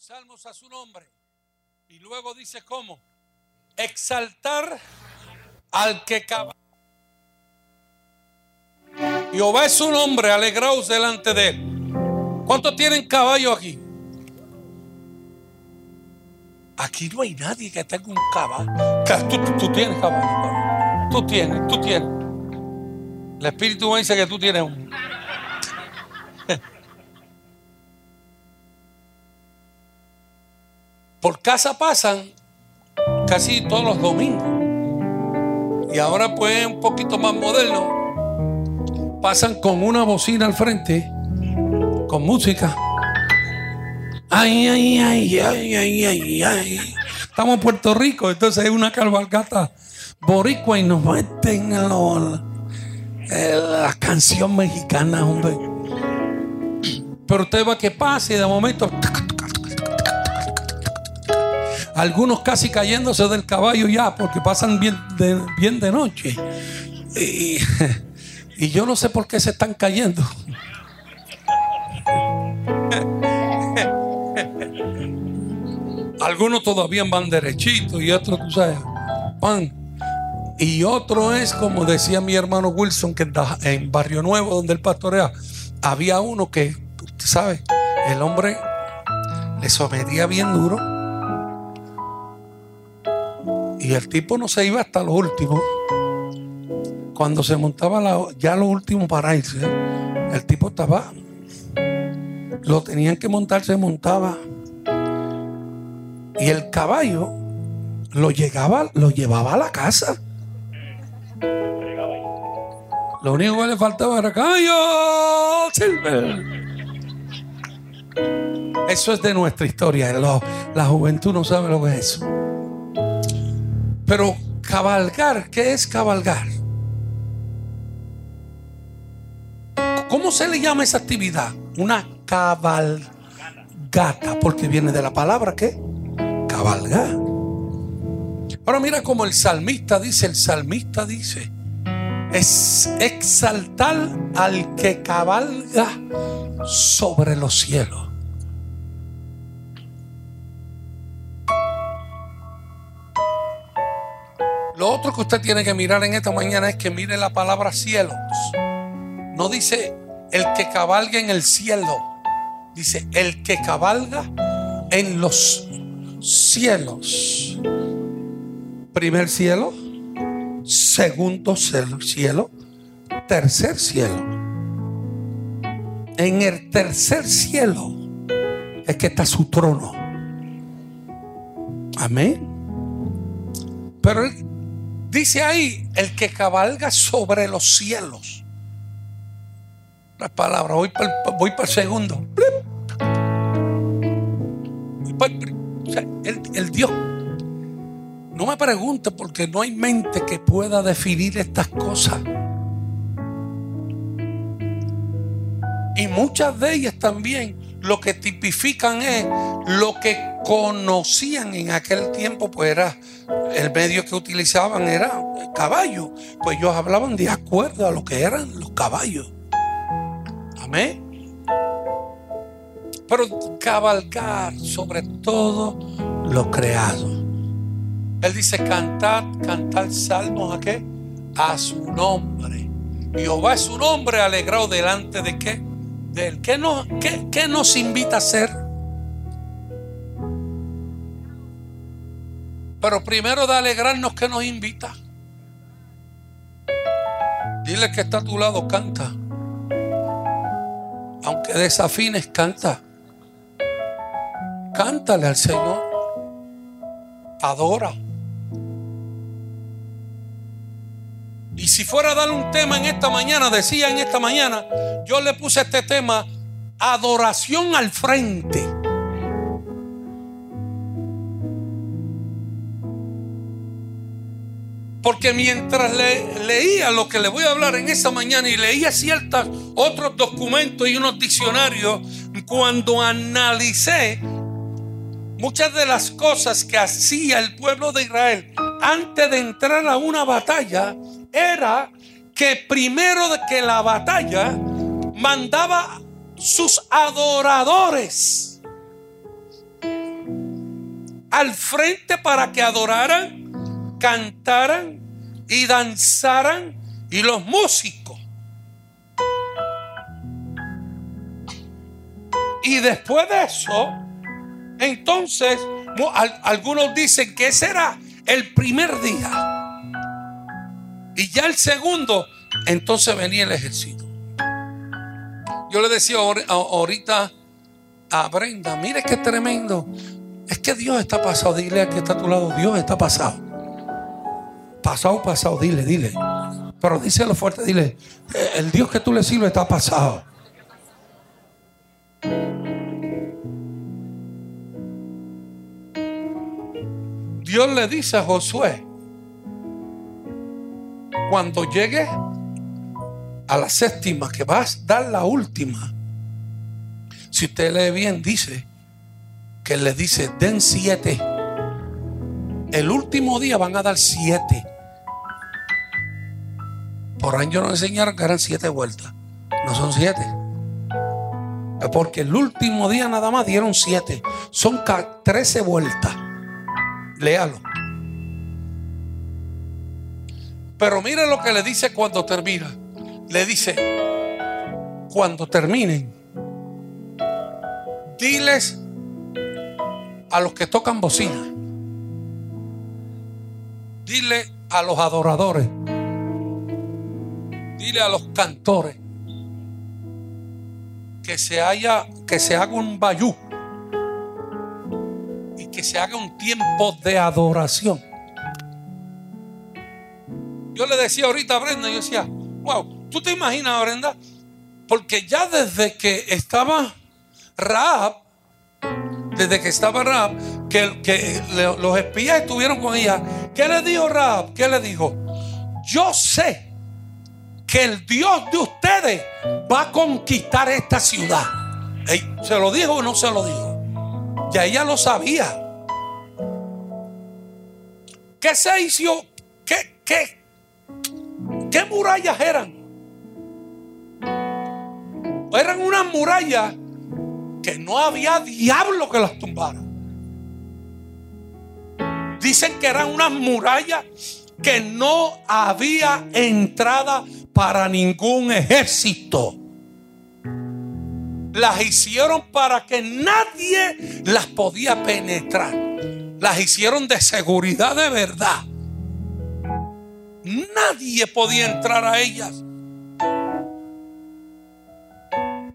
salmos a su nombre. Y luego dice cómo. Exaltar al que cabalga. Jehová es su nombre, alegraos delante de él. ¿Cuántos tienen caballo aquí? Aquí no hay nadie que tenga un caballo. Tú, tienes caballo. Tú tienes, tú tienes. El Espíritu dice que tú tienes un. Por casa pasan casi todos los domingos. Y ahora pues un poquito más moderno. Pasan con una bocina al frente, con música. Ay, ay, ay, ay, ay, ay, ay. Estamos en Puerto Rico, entonces hay una cabalgata boricua y nos meten en, la canción mexicana, hombre. Pero usted va que pase de momento algunos casi cayéndose del caballo ya porque pasan bien de, bien de noche. Y, y yo no sé por qué se están cayendo. Algunos todavía van derechitos y otros, tú sabes, van. Y otro es, como decía mi hermano Wilson, que en Barrio Nuevo, donde él pastorea, había uno que, usted sabe, el hombre le sometía bien duro y el tipo no se iba hasta lo último. Cuando se montaba ya lo último para irse, el tipo estaba. Lo tenían que montar, se montaba. Y el caballo lo, llegaba, lo llevaba a la casa. Lo único que le faltaba era caballo Silver. Eso es de nuestra historia. La juventud no sabe lo que es eso. Pero cabalgar, ¿qué es cabalgar? ¿Cómo se le llama esa actividad? Una cabalgata, porque viene de la palabra ¿qué? Cabalgar. Ahora mira como el salmista dice, el salmista dice, es exaltar al que cabalga sobre los cielos. Lo otro que usted tiene que mirar en esta mañana es que mire la palabra cielos. No dice el que cabalga en el cielo. Dice el que cabalga en los cielos. Primer cielo, segundo cielo, tercer cielo. En el tercer cielo es que está su trono. Amén. Pero Dice ahí, el que cabalga sobre los cielos. La palabra, voy para el, voy para el segundo. el, el Dios. No me pregunte porque no hay mente que pueda definir estas cosas. Y muchas de ellas también lo que tipifican es lo que conocían en aquel tiempo, pues era el medio que utilizaban era caballo. Pues ellos hablaban de acuerdo a lo que eran los caballos. Amén. Pero cabalgar sobre todo lo creado. Él dice, cantad, cantad salmos a qué? A su nombre. Jehová es su nombre alegrado delante de qué? De él. ¿Qué nos, qué nos invita a hacer? Pero primero de alegrarnos que nos invita. Dile que está a tu lado, canta. Aunque desafines, canta. Cántale al Señor. Adora. Y si fuera a dar un tema en esta mañana, decía en esta mañana, yo le puse este tema, adoración al frente. Porque mientras leía lo que le voy a hablar en esta mañana y leía ciertos otros documentos y unos diccionarios, cuando analicé muchas de las cosas que hacía el pueblo de Israel antes de entrar a una batalla, era que primero de que la batalla mandaba sus adoradores al frente para que adoraran, cantaran y danzaran y los músicos. Y después de eso, entonces, algunos dicen que ese era el primer día. Y ya el segundo, entonces venía el ejército. Yo le decía ahorita a Brenda, mire qué tremendo. Es que Dios está pasado. Dile a que está a tu lado, Dios está pasado. Pasado, pasado, dile, dile. Pero díselo fuerte, dile, eh, el Dios que tú le sirves está pasado. Dios le dice a Josué, cuando llegue a la séptima, que vas a dar la última, si usted lee bien, dice que le dice, den siete. El último día van a dar siete. Por año nos enseñaron que eran siete vueltas. No son siete. Porque el último día nada más dieron siete. Son trece vueltas. Léalo. Pero mire lo que le dice cuando termina. Le dice, cuando terminen, diles a los que tocan bocina, dile a los adoradores, dile a los cantores que se haya, que se haga un bayú que se haga un tiempo de adoración. Yo le decía ahorita a Brenda, yo decía, wow, ¿tú te imaginas, Brenda? Porque ya desde que estaba Raab, desde que estaba Raab, que, que los espías estuvieron con ella, ¿qué le dijo Raab? ¿Qué le dijo? Yo sé que el Dios de ustedes va a conquistar esta ciudad. ¿Se lo dijo o no se lo dijo? Ya ella lo sabía. ¿Qué se hizo? ¿Qué, qué, qué murallas eran? Eran unas murallas que no había diablo que las tumbara. Dicen que eran unas murallas que no había entrada para ningún ejército las hicieron para que nadie las podía penetrar. Las hicieron de seguridad de verdad. Nadie podía entrar a ellas.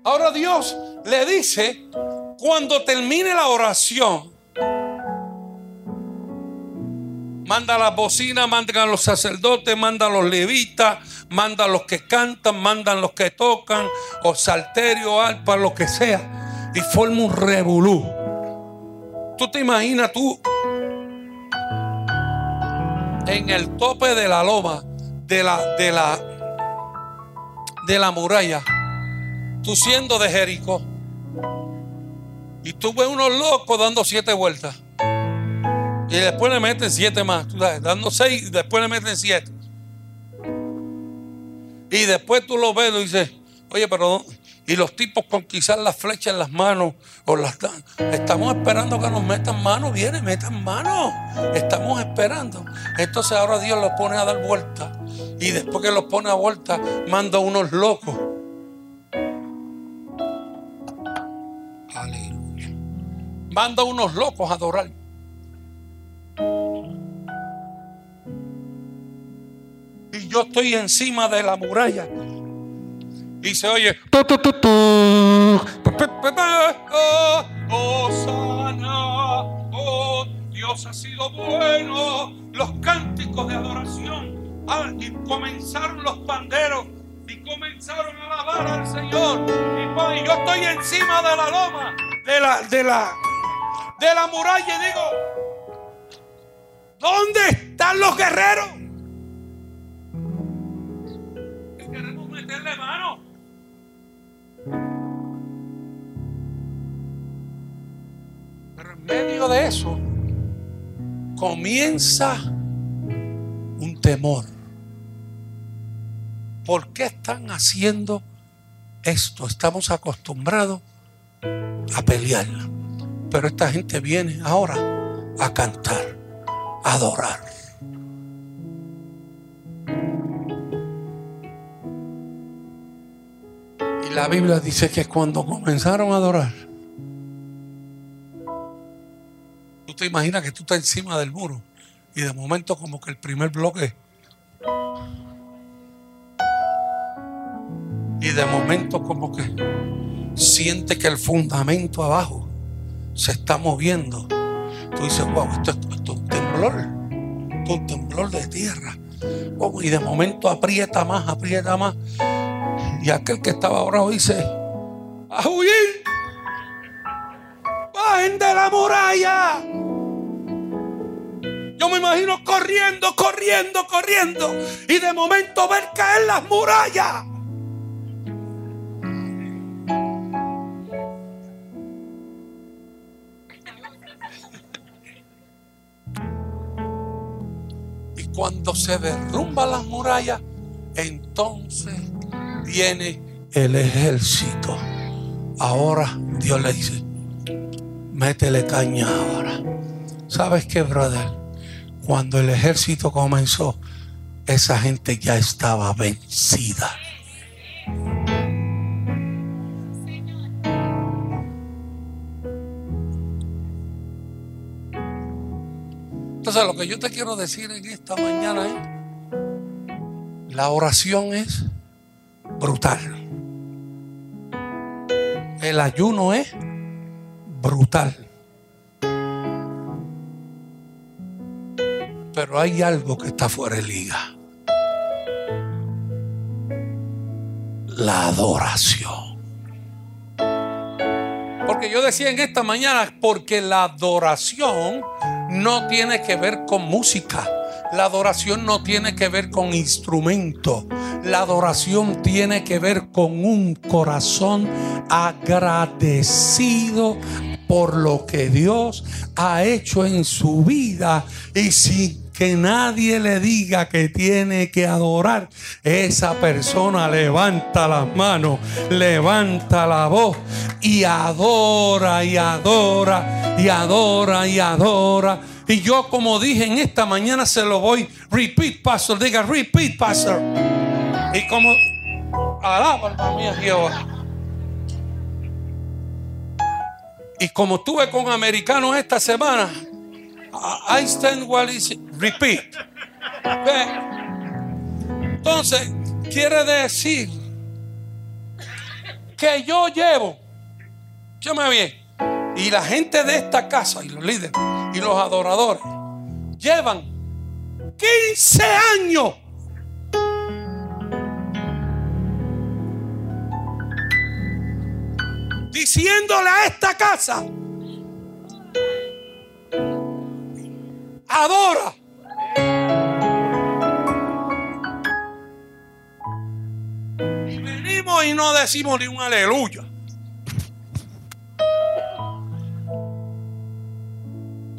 Ahora Dios le dice, cuando termine la oración, manda la bocina, mandan a los sacerdotes, manda a los levitas, manda a los que cantan, mandan los que tocan, o salterio, alpa, lo que sea, y forma un revolú. Tú te imaginas tú en el tope de la loma, de la, de la, de la muralla, tú siendo de Jericó, y tú ves unos locos dando siete vueltas. Y después le meten siete más, tú sabes, dando seis y después le meten siete. Y después tú lo ves y dices, oye, pero y los tipos con quizás las flechas en las manos o las estamos esperando que nos metan manos, viene, metan manos. Estamos esperando. Entonces ahora Dios los pone a dar vuelta. Y después que los pone a vuelta, manda unos locos. Aleluya. Manda unos locos a adorar. Y yo estoy encima de la muralla y se oye. Oh, sana, oh, Dios ha sido bueno. Los cánticos de adoración. Ah, y comenzaron los panderos y comenzaron a alabar al Señor. Y, yo estoy encima de la loma, de la, de la, de la muralla y digo, ¿dónde están los guerreros? queremos meterle mano. Medio de eso comienza un temor. ¿Por qué están haciendo esto? Estamos acostumbrados a pelear. Pero esta gente viene ahora a cantar, a adorar. Y la Biblia dice que cuando comenzaron a adorar, tú te imaginas que tú estás encima del muro y de momento como que el primer bloque y de momento como que siente que el fundamento abajo se está moviendo. Tú dices, wow, esto, es un temblor, esto es un temblor de tierra. y de momento aprieta más, aprieta más. Y aquel que estaba abajo dice, a huir, bajen de la muralla. Yo me imagino corriendo, corriendo, corriendo. Y de momento ver caer las murallas. Y cuando se derrumban las murallas, entonces viene el ejército. Ahora Dios le dice, métele caña ahora. ¿Sabes qué, brother? Cuando el ejército comenzó, esa gente ya estaba vencida. Entonces lo que yo te quiero decir en esta mañana es, la oración es brutal. El ayuno es brutal. Pero hay algo que está fuera de liga. La adoración. Porque yo decía en esta mañana, porque la adoración no tiene que ver con música. La adoración no tiene que ver con instrumento. La adoración tiene que ver con un corazón agradecido por lo que Dios ha hecho en su vida y sin que nadie le diga que tiene que adorar, esa persona levanta las manos, levanta la voz y adora y adora y adora y adora. Y yo como dije en esta mañana se lo voy, repeat pastor, diga repeat pastor. Y como alaba alma mía Jehová. Y como estuve con americanos esta semana, I stand while repeat. Entonces, quiere decir que yo llevo, me bien, y la gente de esta casa, y los líderes, y los adoradores, llevan 15 años. Diciéndole a esta casa, adora. Y venimos y no decimos ni un aleluya.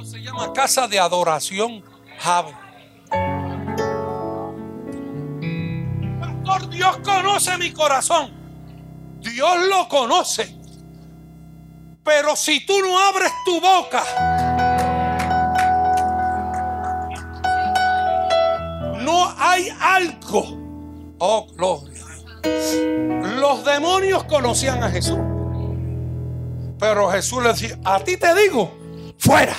Se llama casa de adoración Pastor, Dios conoce mi corazón. Dios lo conoce. Pero si tú no abres tu boca, no hay algo. Oh, gloria. Los demonios conocían a Jesús. Pero Jesús le decía, a ti te digo, fuera.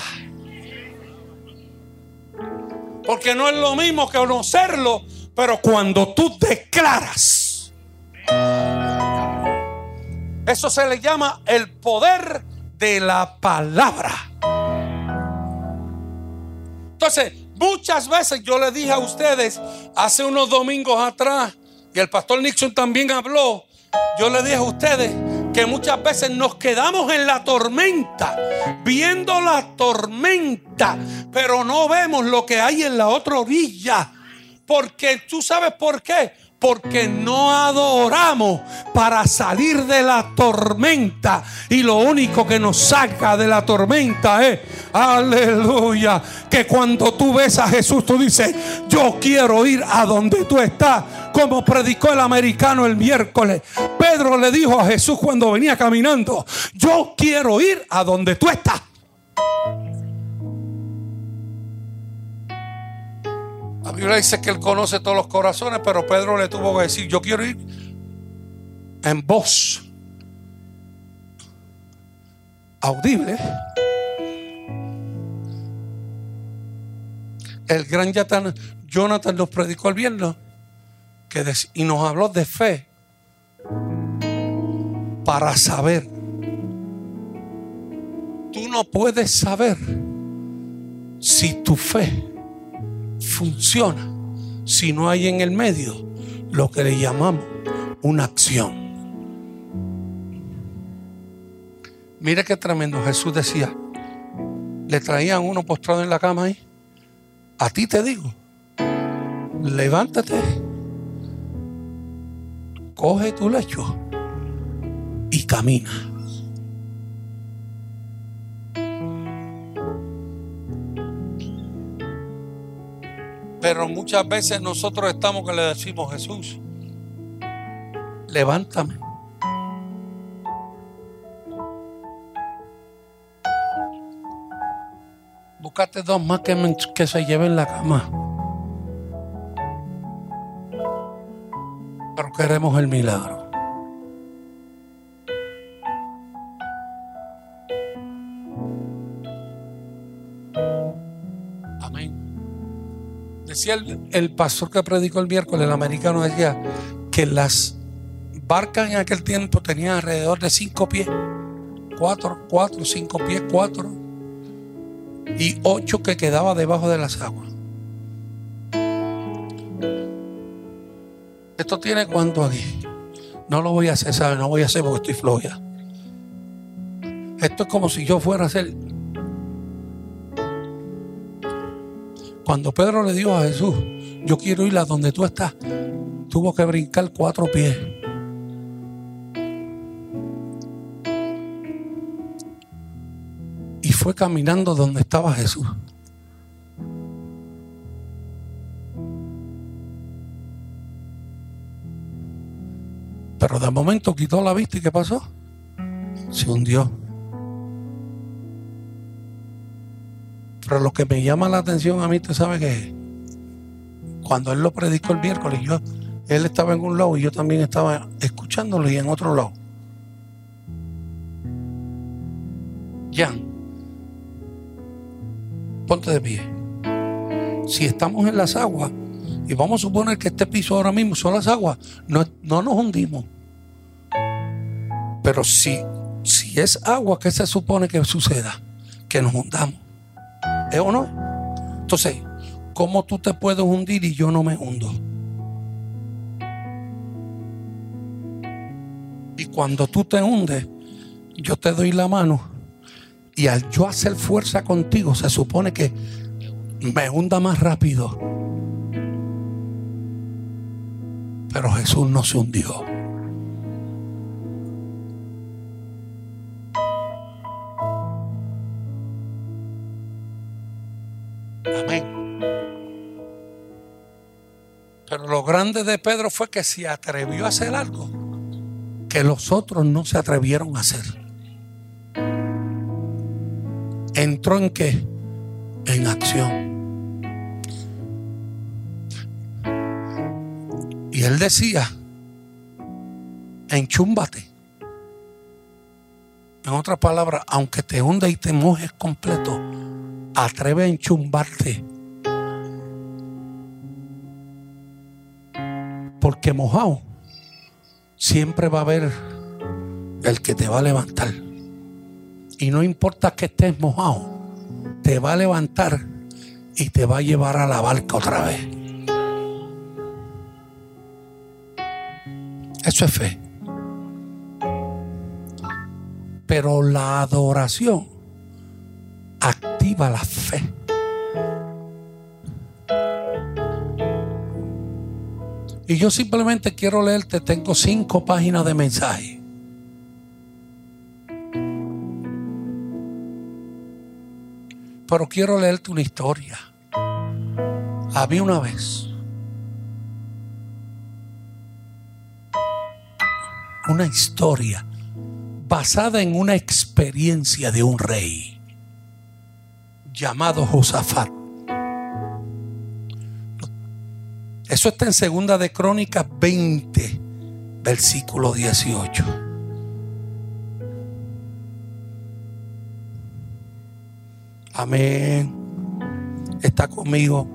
Porque no es lo mismo que conocerlo, pero cuando tú declaras. Eso se le llama el poder de la palabra. Entonces, Muchas veces yo le dije a ustedes hace unos domingos atrás, y el pastor Nixon también habló, yo le dije a ustedes que muchas veces nos quedamos en la tormenta, viendo la tormenta, pero no vemos lo que hay en la otra orilla. Porque tú sabes por qué porque no adoramos para salir de la tormenta. Y lo único que nos saca de la tormenta es, aleluya, que cuando tú ves a Jesús, tú dices, yo quiero ir a donde tú estás, como predicó el americano el miércoles. Pedro le dijo a Jesús cuando venía caminando, yo quiero ir a donde tú estás. Biblia dice que Él conoce todos los corazones, pero Pedro le tuvo que decir, yo quiero ir en voz audible. El gran Jonathan nos predicó el viernes y nos habló de fe para saber. Tú no puedes saber si tu fe funciona si no hay en el medio lo que le llamamos una acción. Mire qué tremendo. Jesús decía, le traían uno postrado en la cama ahí. A ti te digo, levántate, coge tu lecho y camina. Pero muchas veces nosotros estamos que le decimos, Jesús, levántame. Búscate dos más que, que se lleven la cama. Pero queremos el milagro. Decía el, pastor que predicó el miércoles, el americano, decía que las barcas en aquel tiempo tenían alrededor de cinco pies, cuatro, cuatro, cinco pies, cuatro, y ocho que quedaba debajo de las aguas. Esto tiene cuánto aquí. No lo voy a hacer, ¿sabes? No voy a hacer porque estoy floja. Esto es como si yo fuera a hacer Cuando Pedro le dijo a Jesús, yo quiero ir a donde tú estás, tuvo que brincar cuatro pies. Y fue caminando donde estaba Jesús. Pero de momento quitó la vista y ¿qué pasó? Se hundió. Pero lo que me llama la atención a mí, ¿tú sabes que Cuando él lo predicó el miércoles, yo, él estaba en un lado y yo también estaba escuchándolo y en otro lado. Jan, ponte de pie. Si estamos en las aguas, y vamos a suponer que este piso ahora mismo son las aguas, no, no nos hundimos. Pero si, si es agua, ¿qué se supone que suceda? Que nos hundamos. ¿Es o no? Entonces, ¿cómo tú te puedes hundir y yo no me hundo? Y cuando tú te hundes, yo te doy la mano y al yo hacer fuerza contigo, se supone que me hunda más rápido. Pero Jesús no se hundió. Pero lo grande de Pedro fue que se atrevió a hacer algo que los otros no se atrevieron a hacer. Entró en qué? En acción. Y él decía, enchúmbate. En otras palabras, aunque te hunda y te mojes completo, atreve a enchumbarte Porque mojado siempre va a haber el que te va a levantar. Y no importa que estés mojado, te va a levantar y te va a llevar a la barca otra vez. Eso es fe. Pero la adoración la fe. Y yo simplemente quiero leerte, tengo cinco páginas de mensaje. Pero quiero leerte una historia. Había una vez una historia basada en una experiencia de un rey llamado Josafat. Eso está en segunda de Crónicas 20, versículo 18. Amén. Está conmigo.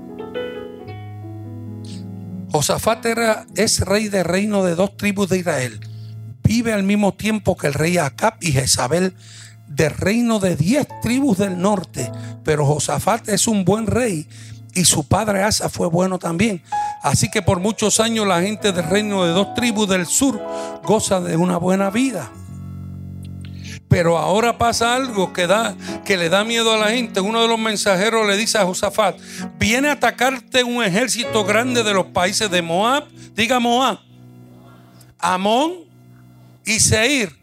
Josafat era, es rey de reino de dos tribus de Israel. Vive al mismo tiempo que el rey Acab y Jezabel de reino de diez tribus del norte. Pero Josafat es un buen rey y su padre Asa fue bueno también. Así que por muchos años la gente del reino de dos tribus del sur goza de una buena vida. Pero ahora pasa algo que, da, que le da miedo a la gente. Uno de los mensajeros le dice a Josafat, viene a atacarte un ejército grande de los países de Moab, diga Moab, Amón y Seir.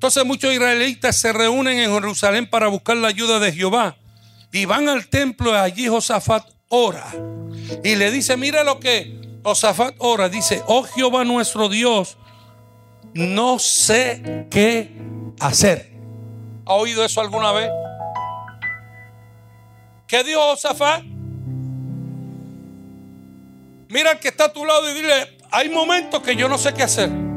Entonces muchos israelitas se reúnen en Jerusalén para buscar la ayuda de Jehová. Y van al templo y allí Josafat ora. Y le dice, mira lo que Josafat ora. Dice, oh Jehová nuestro Dios, no sé qué hacer. ¿Ha oído eso alguna vez? ¿Qué dijo Josafat? Mira que está a tu lado y dile, hay momentos que yo no sé qué hacer.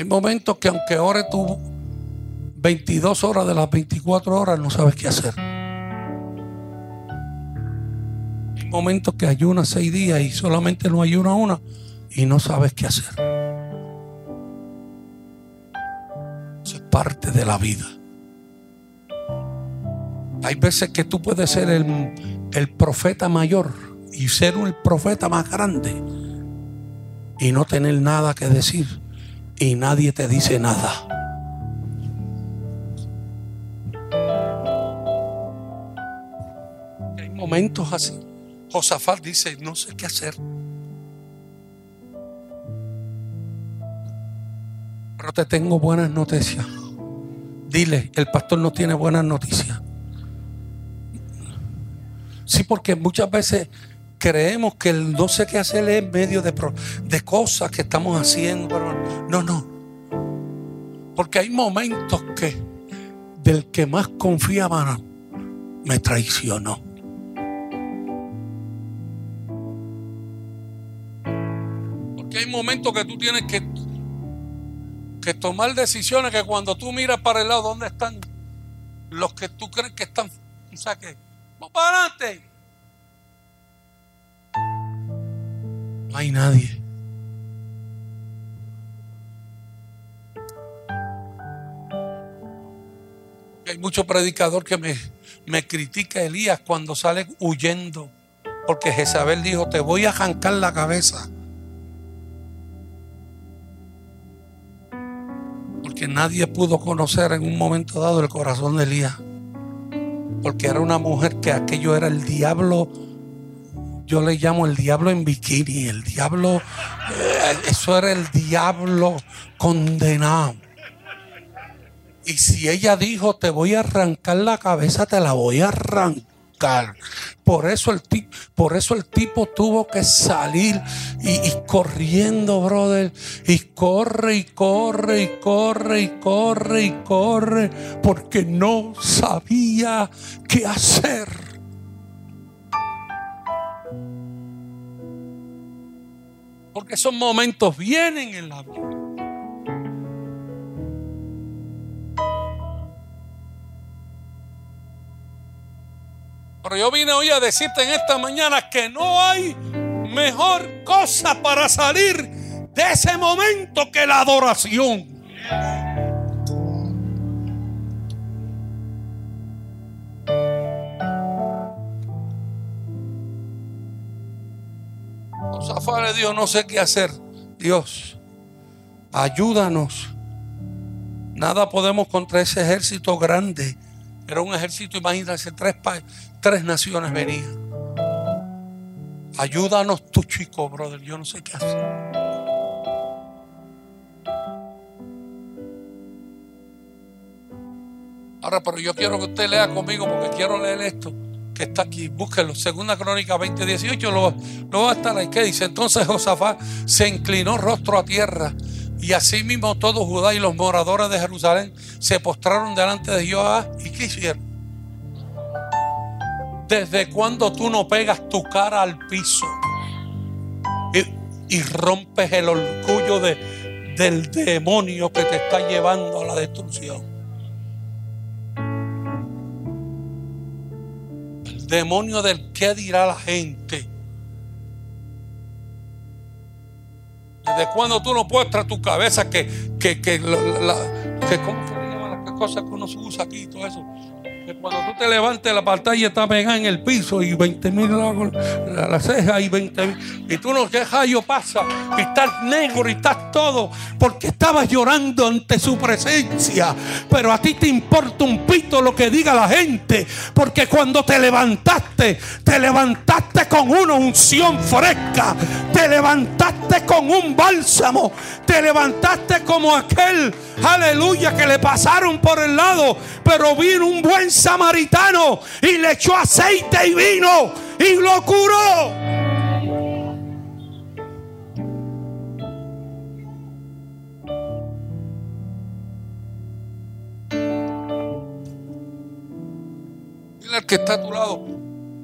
Hay momentos que aunque ore tú 22 horas de las 24 horas no sabes qué hacer. Hay momentos que ayunas 6 días y solamente no ayuna una y no sabes qué hacer. Eso es parte de la vida. Hay veces que tú puedes ser el, el profeta mayor y ser el profeta más grande y no tener nada que decir y nadie te dice nada. Hay momentos así. Josafat dice, no sé qué hacer. Pero te tengo buenas noticias. Dile, el pastor no tiene buenas noticias. Sí, porque muchas veces creemos que el no sé qué hacer es medio de, de cosas que estamos haciendo. No, no. Porque hay momentos que del que más confiaba me traicionó. Porque hay momentos que tú tienes que, que tomar decisiones que cuando tú miras para el lado, ¿dónde están los que tú crees que están? O sea que, vamos para adelante. Hay nadie. Hay mucho predicador que me, me critica Elías cuando sale huyendo. Porque Jezabel dijo, te voy a arrancar la cabeza. Porque nadie pudo conocer en un momento dado el corazón de Elías. Porque era una mujer que aquello era el diablo yo le llamo el diablo en bikini, el diablo, eh, eso era el diablo condenado. Y si ella dijo, te voy a arrancar la cabeza, te la voy a arrancar. Por eso el, tipo, por eso el tipo tuvo que salir y, y, corriendo, brother. Y corre y corre y corre y corre y corre. Porque no sabía qué hacer. Porque esos momentos vienen en la vida. Pero yo vine hoy a decirte en esta mañana que no hay mejor cosa para salir de ese momento que la adoración. Zafar Dios, no sé qué hacer. Dios, ayúdanos. Nada podemos contra ese ejército grande. Era un ejército, imagínense, tres, tres naciones venían. Ayúdanos tú, chico, brother. Yo no sé qué hacer. Ahora, pero yo quiero que usted lea conmigo porque quiero leer esto está aquí. Búsquelo. Segunda Crónica 20, 18. Lo, lo va a estar ahí. ¿Qué dice? Entonces Josafat se inclinó rostro a tierra. Y asimismo todo Judá y los moradores de Jerusalén se postraron delante de Jehová. ¿Y qué hicieron? ¿Desde cuando tú no pegas tu cara al piso y, y rompes el orgullo de, del demonio que te está llevando a la destrucción? Demonio del qué dirá la gente. ¿Desde cuando tú no puestras tu cabeza que, que, que, la, que ¿cómo se le llaman las cosas que uno se usa aquí y todo eso? Cuando tú te levantes la pantalla está pegada en el piso y 20 mil la, la, ceja y 20 mil. Y tú no, ¿qué rayo pasa? Y estás negro y estás todo porque estabas llorando ante su presencia. Pero a ti te importa un pito lo que diga la gente. Porque cuando te levantaste, te levantaste con una unción fresca. Te levantaste con un bálsamo. Te levantaste como aquel, aleluya, que le pasaron por el lado. Pero vino un buen samaritano y le echó aceite y vino y lo curó. Dile al que está a tu lado,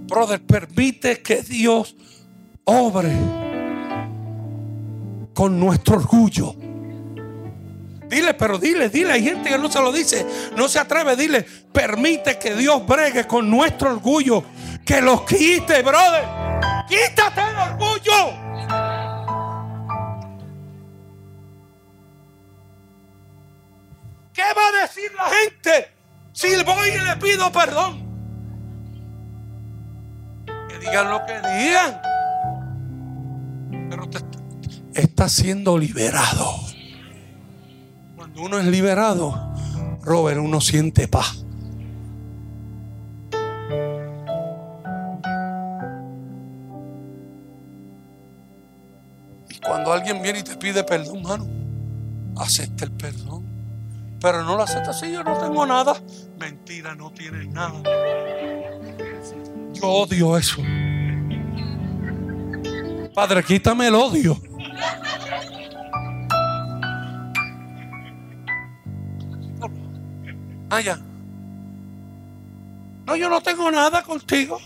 brother, permite que Dios obre con nuestro orgullo. Dile, pero dile, dile. Hay gente que no se lo dice, no se atreve. Dile, permite que Dios bregue con nuestro orgullo. Que los quite, brother. Quítate el orgullo. ¿Qué va a decir la gente si voy y le pido perdón? Que digan lo que digan. Pero está siendo liberado uno es liberado, Robert, uno siente paz. Y cuando alguien viene y te pide perdón, mano, acepta el perdón. Pero no lo acepta si yo no tengo nada. Mentira, no tienes nada. Yo odio eso. Padre, quítame el odio. Ah, no, yo no tengo nada contigo.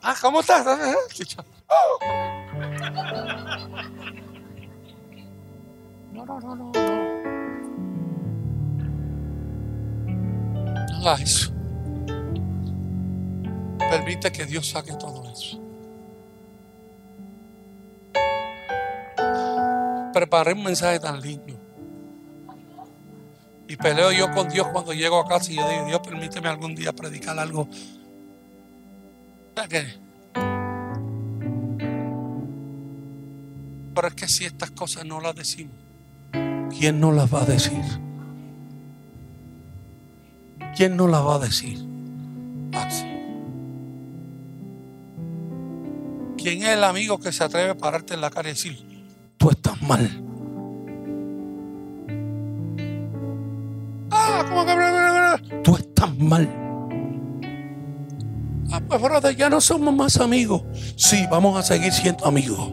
Ah, ¿cómo estás? No, no, no, no. No hagas eso. Permite que Dios saque todo eso. Preparé un mensaje tan lindo. Y peleo yo con Dios cuando llego a casa y yo digo, Dios, permíteme algún día predicar algo. ¿Qué? Pero es que si estas cosas no las decimos, ¿quién no las va a decir? ¿Quién no las va a decir? ¿Quién es el amigo que se atreve a pararte en la cara y decir, tú estás mal? Tú estás mal. Ah, pues, ya no somos más amigos. Sí, vamos a seguir siendo amigos.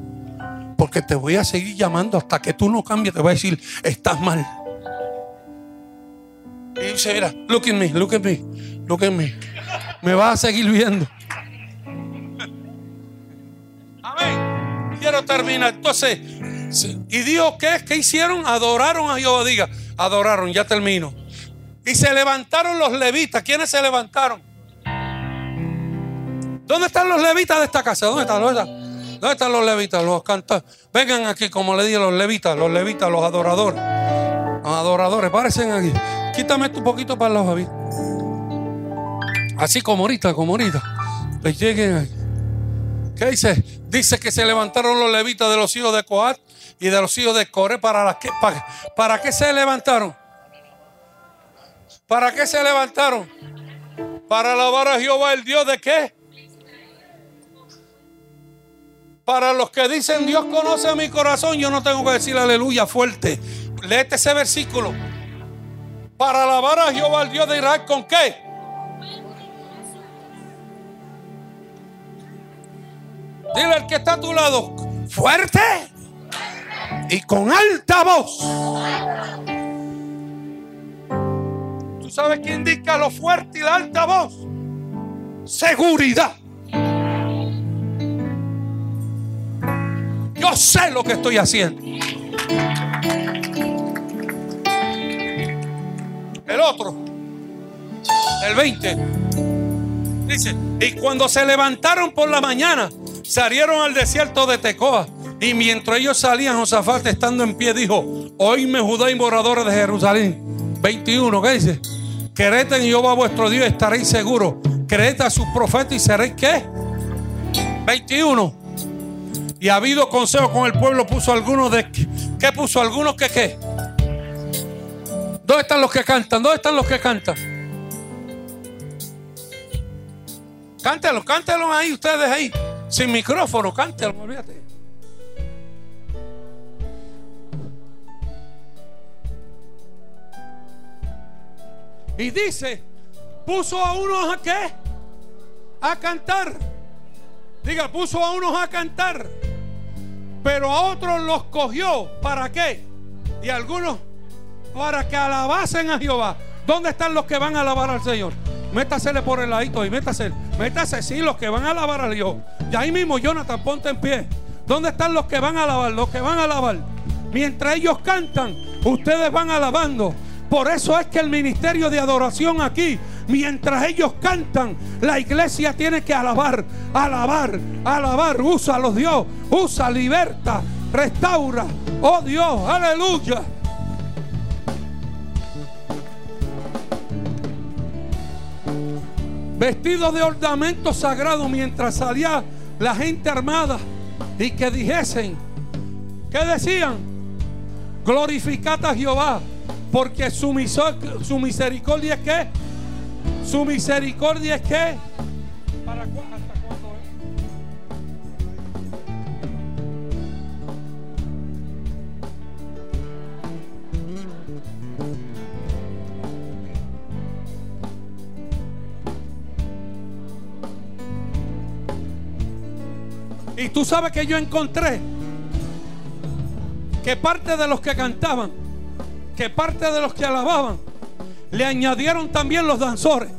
Porque te voy a seguir llamando hasta que tú no cambies. Te voy a decir, estás mal. Y dice, mira, look at me, look at me, look at me. Me vas a seguir viendo. Amén. Quiero terminar. Entonces, ¿y Dios qué es? ¿Qué hicieron? Adoraron a Jehová. Diga, adoraron, ya termino. Y se levantaron los levitas. ¿Quiénes se levantaron? ¿Dónde están los levitas de esta casa? ¿Dónde están? ¿Dónde están, ¿Dónde están los levitas? Los cantantes. Vengan aquí, como le dije, los levitas, los levitas, los adoradores. Los adoradores, parecen aquí. Quítame esto un poquito para lado, Javier. Así como ahorita, como ahorita. Pues lleguen aquí. ¿Qué dice? Dice que se levantaron los levitas de los hijos de Coat y de los hijos de Coré. ¿Para, para, ¿Para qué se levantaron? ¿Para qué se levantaron? Para alabar a Jehová, el Dios de qué? Para los que dicen Dios conoce mi corazón, yo no tengo que decir aleluya fuerte. Léete ese versículo. para alabar a Jehová, el Dios de Israel, ¿con qué? Dile al que está a tu lado, fuerte y con alta voz. ¿Tú sabes qué indica lo fuerte y la alta voz? Seguridad. Yo sé lo que estoy haciendo. El otro, el 20, dice, y cuando se levantaron por la mañana, salieron al desierto de Tecoa. Y mientras ellos salían, Josafat estando en pie dijo, oíme Judá y moradores de Jerusalén. 21, ¿qué dice? Creed en Jehová vuestro Dios, estaréis seguros. Creed a sus profetas y seréis qué? 21. Y ha habido consejo con el pueblo, puso algunos de... ¿Qué puso? Algunos que qué? ¿Dónde están los que cantan? ¿Dónde están los que cantan? Cántelos, cántelos ahí, ustedes ahí. Sin micrófono, cántelos, olvídate. Y dice, puso a unos a qué? A cantar. Diga, puso a unos a cantar. Pero a otros los cogió. ¿Para qué? Y algunos para que alabasen a Jehová. ¿Dónde están los que van a alabar al Señor? Métasele por el ladito y métase. Métase, sí, los que van a alabar a Dios. Y ahí mismo, Jonathan, ponte en pie. ¿Dónde están los que van a alabar? Los que van a alabar. Mientras ellos cantan, ustedes van alabando. Por eso es que el ministerio de adoración aquí, mientras ellos cantan, la iglesia tiene que alabar, alabar, alabar. Usa los Dios, usa, liberta, restaura. Oh Dios, aleluya. Vestidos de ornamento sagrado mientras salía la gente armada y que dijesen, ¿qué decían? Glorificad a Jehová porque su, su misericordia es que, su misericordia es que, ¿para cuándo? Y tú sabes que yo encontré que parte de los que cantaban, que parte de los que alababan, le añadieron también los danzores.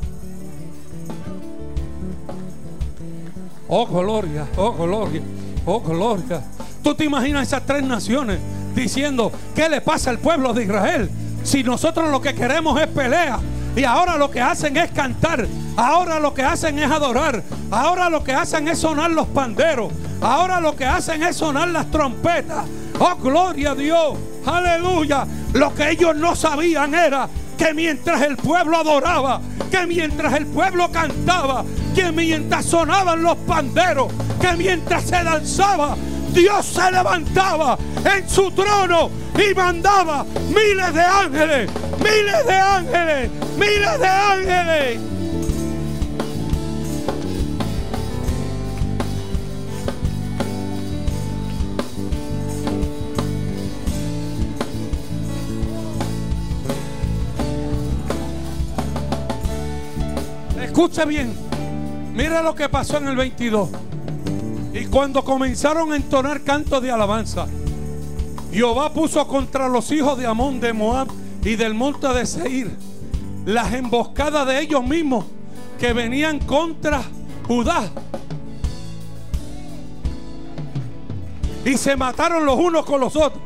Oh, gloria, oh, gloria, oh, gloria. Tú te imaginas esas tres naciones diciendo, ¿qué le pasa al pueblo de Israel? Si nosotros lo que queremos es pelea. Y ahora lo que hacen es cantar. Ahora lo que hacen es adorar. Ahora lo que hacen es sonar los panderos. Ahora lo que hacen es sonar las trompetas. Oh, gloria a Dios. Aleluya. Lo que ellos no sabían era que mientras el pueblo adoraba, que mientras el pueblo cantaba, que mientras sonaban los panderos, que mientras se danzaba, Dios se levantaba en su trono y mandaba miles de ángeles, miles de ángeles, miles de ángeles. Escucha bien, mira lo que pasó en el 22. Y cuando comenzaron a entonar cantos de alabanza, Jehová puso contra los hijos de Amón, de Moab y del monte de Seir las emboscadas de ellos mismos que venían contra Judá. Y se mataron los unos con los otros.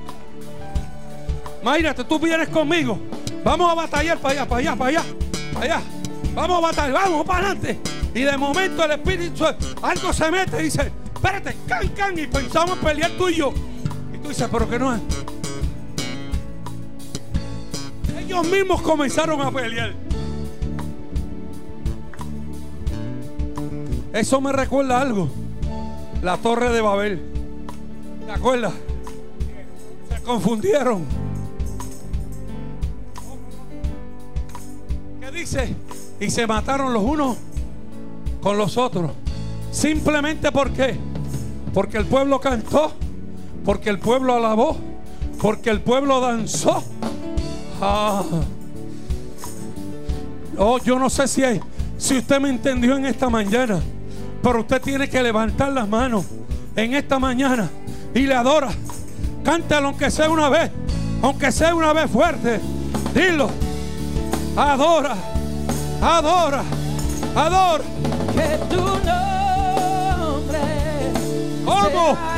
Imagínate, tú vienes conmigo. Vamos a batallar para allá, para allá, para allá, para allá. Vamos a batallar, vamos para adelante. Y de momento el espíritu, algo se mete y dice, espérate, can, can. Y pensamos en pelear tú y yo. Y tú dices, pero que no es. Ellos mismos comenzaron a pelear. Eso me recuerda algo. La torre de Babel. ¿Te acuerdas? Se confundieron. ¿Qué dice? Y se mataron los unos con los otros. Simplemente porque porque el pueblo cantó, porque el pueblo alabó, porque el pueblo danzó. Ah. Oh, yo no sé si, si usted me entendió en esta mañana, pero usted tiene que levantar las manos en esta mañana y le adora. Cántalo aunque sea una vez, aunque sea una vez fuerte. Dilo. Adora, adora, adora. Que tu nombre ¿Cómo?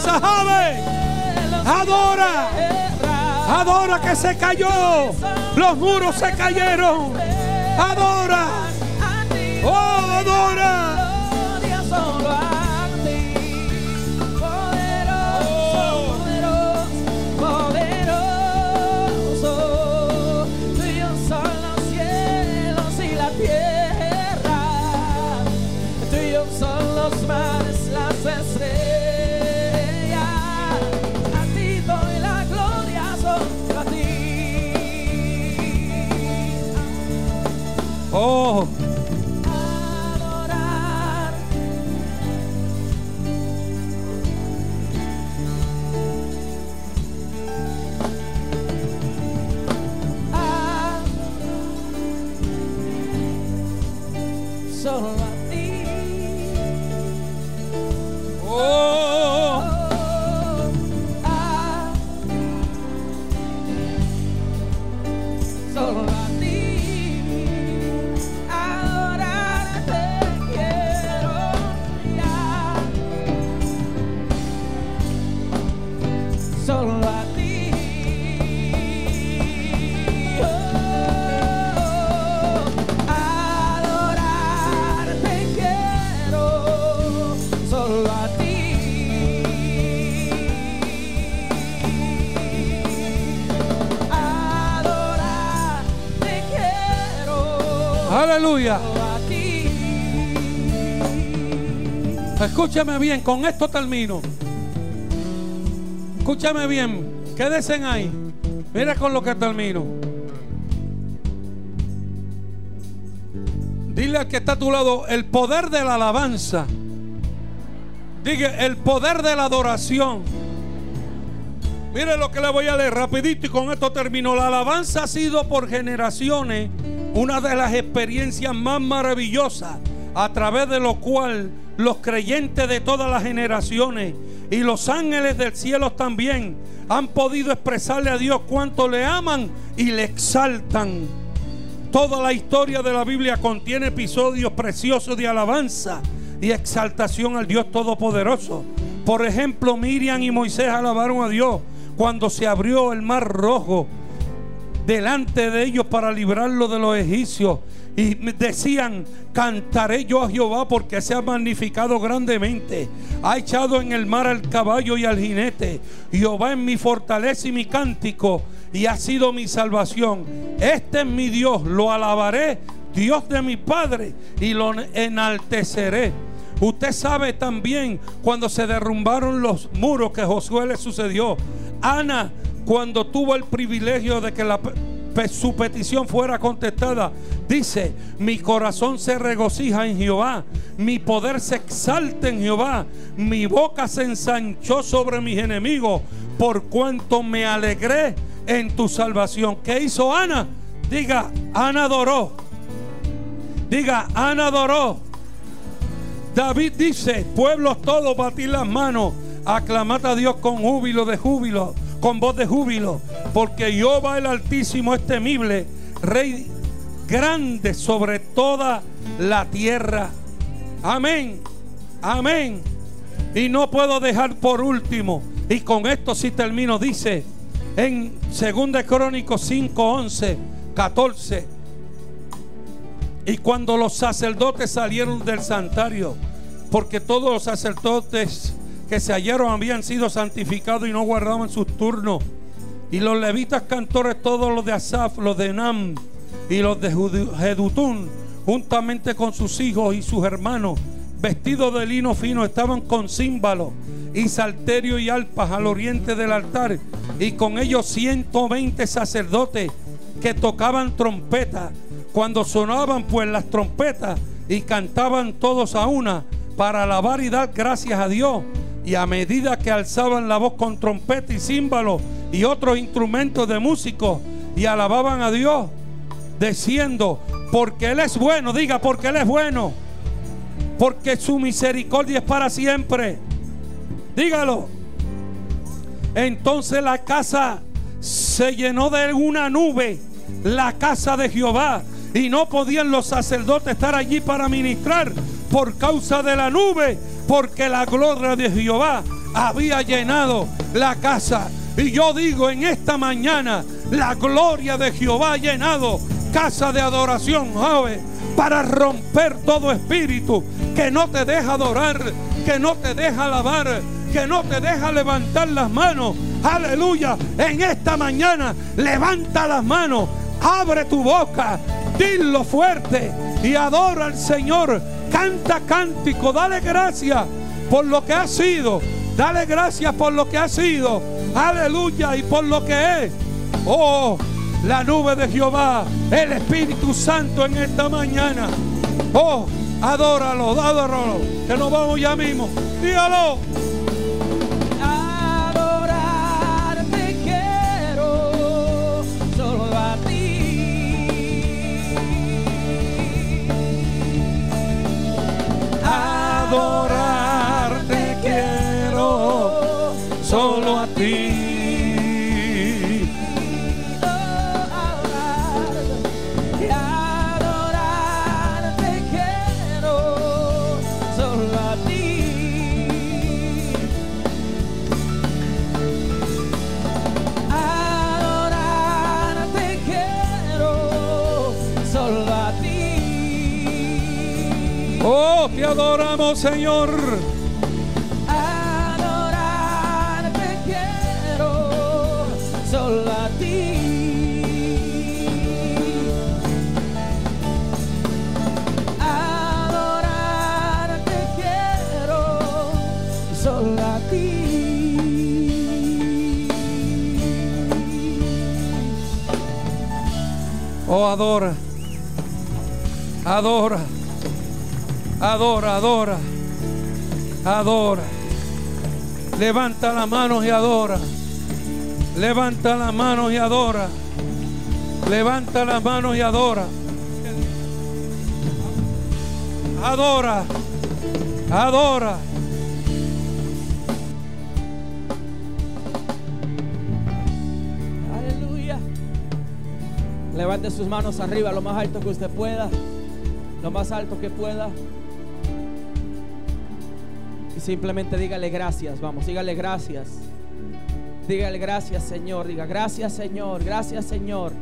Casa, ave. Adora. Adora que se cayó. Los muros se cayeron. Adora. Oh, adora. Escúchame bien, con esto termino. Escúchame bien, quédense ahí. Mira con lo que termino. Dile al que está a tu lado el poder de la alabanza. Diga el poder de la adoración. Mire lo que le voy a leer rapidito y con esto termino. La alabanza ha sido por generaciones una de las experiencias más maravillosas a través de lo cual los creyentes de todas las generaciones y los ángeles del cielo también han podido expresarle a Dios cuánto le aman y le exaltan. Toda la historia de la Biblia contiene episodios preciosos de alabanza y exaltación al Dios Todopoderoso. Por ejemplo, Miriam y Moisés alabaron a Dios cuando se abrió el mar rojo delante de ellos para librarlo de los egipcios. Y decían, cantaré yo a Jehová porque se ha magnificado grandemente. Ha echado en el mar al caballo y al jinete. Jehová es mi fortaleza y mi cántico y ha sido mi salvación. Este es mi Dios, lo alabaré, Dios de mi Padre, y lo enalteceré. Usted sabe también cuando se derrumbaron los muros que Josué le sucedió. Ana, cuando tuvo el privilegio de que la, su petición fuera contestada, dice, mi corazón se regocija en Jehová, mi poder se exalta en Jehová, mi boca se ensanchó sobre mis enemigos, por cuanto me alegré en tu salvación. ¿Qué hizo Ana? Diga, Ana adoró. Diga, Ana adoró. David dice, pueblos todos, batid las manos, aclamad a Dios con júbilo de júbilo, con voz de júbilo, porque Jehová el Altísimo es temible, Rey grande sobre toda la tierra. Amén, amén. Y no puedo dejar por último, y con esto sí termino, dice en 2 Crónicos 5, 11, 14. Y cuando los sacerdotes salieron del santuario, porque todos los sacerdotes que se hallaron habían sido santificados y no guardaban sus turnos. Y los levitas cantores, todos los de Asaf, los de Nam y los de Jedutún, juntamente con sus hijos y sus hermanos, vestidos de lino fino, estaban con címbalos y salterio y alpas al oriente del altar, y con ellos 120 sacerdotes que tocaban trompetas. Cuando sonaban pues las trompetas y cantaban todos a una para alabar y dar gracias a Dios. Y a medida que alzaban la voz con trompeta y címbalos y otros instrumentos de músicos y alababan a Dios, diciendo, porque Él es bueno, diga, porque Él es bueno, porque su misericordia es para siempre. Dígalo. Entonces la casa se llenó de una nube, la casa de Jehová, y no podían los sacerdotes estar allí para ministrar por causa de la nube, porque la gloria de Jehová había llenado la casa. Y yo digo en esta mañana, la gloria de Jehová ha llenado casa de adoración, joven, para romper todo espíritu que no te deja adorar, que no te deja alabar, que no te deja levantar las manos. Aleluya. En esta mañana levanta las manos, abre tu boca, dilo fuerte y adora al Señor. Canta cántico, dale gracias por lo que ha sido. Dale gracias por lo que ha sido. Aleluya y por lo que es. Oh, la nube de Jehová, el Espíritu Santo en esta mañana. Oh, adóralo, adóralo, que nos vamos ya mismo. Dígalo. Adorarte adoramos, Señor. Adorarte quiero solo a ti. Adorarte quiero solo a ti. Oh, adora. Adora. Adora, adora. Adora. Levanta las manos y adora. Levanta las manos y adora. Levanta las manos y adora. Adora. Adora. Aleluya. Levante sus manos arriba lo más alto que usted pueda. Lo más alto que pueda. Simplemente dígale gracias. Vamos, dígale gracias. Dígale gracias, Señor. Diga gracias, Señor. Gracias, Señor,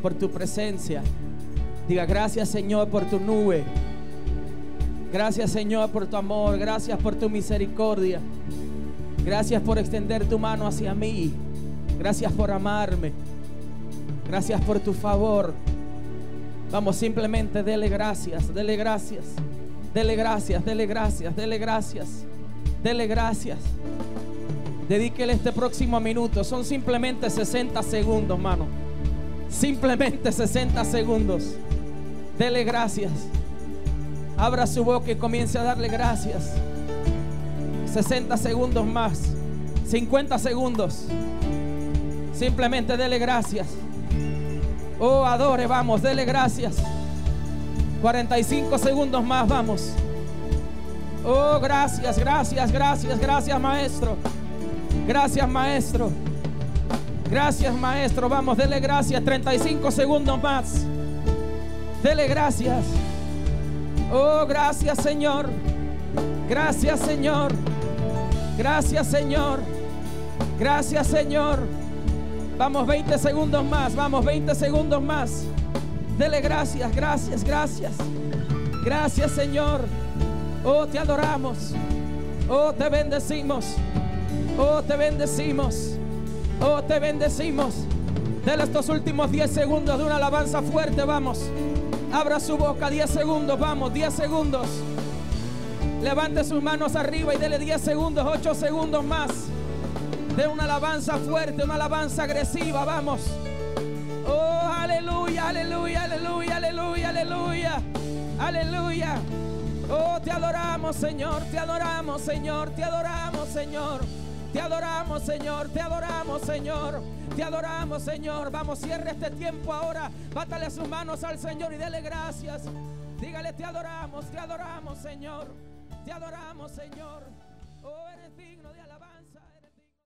por tu presencia. Diga gracias, Señor, por tu nube. Gracias, Señor, por tu amor. Gracias por tu misericordia. Gracias por extender tu mano hacia mí. Gracias por amarme. Gracias por tu favor. Vamos, simplemente dele gracias, dele gracias, dele gracias, dele gracias, dele gracias, dele gracias. Dedíquele este próximo minuto. Son simplemente 60 segundos, mano. Simplemente 60 segundos. Dele gracias. Abra su boca y comience a darle gracias. 60 segundos más. 50 segundos. Simplemente dele gracias. Oh, adore, vamos, dele gracias. 45 segundos más, vamos. Oh, gracias, gracias, gracias, gracias, maestro. Gracias, maestro. Gracias, maestro. Vamos, dele gracias. 35 segundos más. Dele gracias. Oh, gracias, Señor. Gracias, Señor. Gracias, Señor. Gracias, Señor. Vamos, 20 segundos más. Vamos, 20 segundos más. Dele gracias, gracias, gracias. Gracias, Señor. Oh, te adoramos. Oh, te bendecimos. Oh, te bendecimos. Oh, te bendecimos. Dele estos últimos 10 segundos de una alabanza fuerte, vamos. Abra su boca, 10 segundos, vamos, 10 segundos. Levante sus manos arriba y dele 10 segundos, 8 segundos más. De una alabanza fuerte, una alabanza agresiva, vamos. Aleluya, aleluya, aleluya, aleluya, aleluya. Aleluya. Oh, te adoramos, Señor, te adoramos, Señor, te adoramos, Señor. Te adoramos, Señor, te adoramos, Señor. Te adoramos, Señor. Vamos, cierre este tiempo ahora. Bátale sus manos al Señor y dele gracias. Dígale, te adoramos, te adoramos, Señor. Te adoramos, Señor. Oh, eres.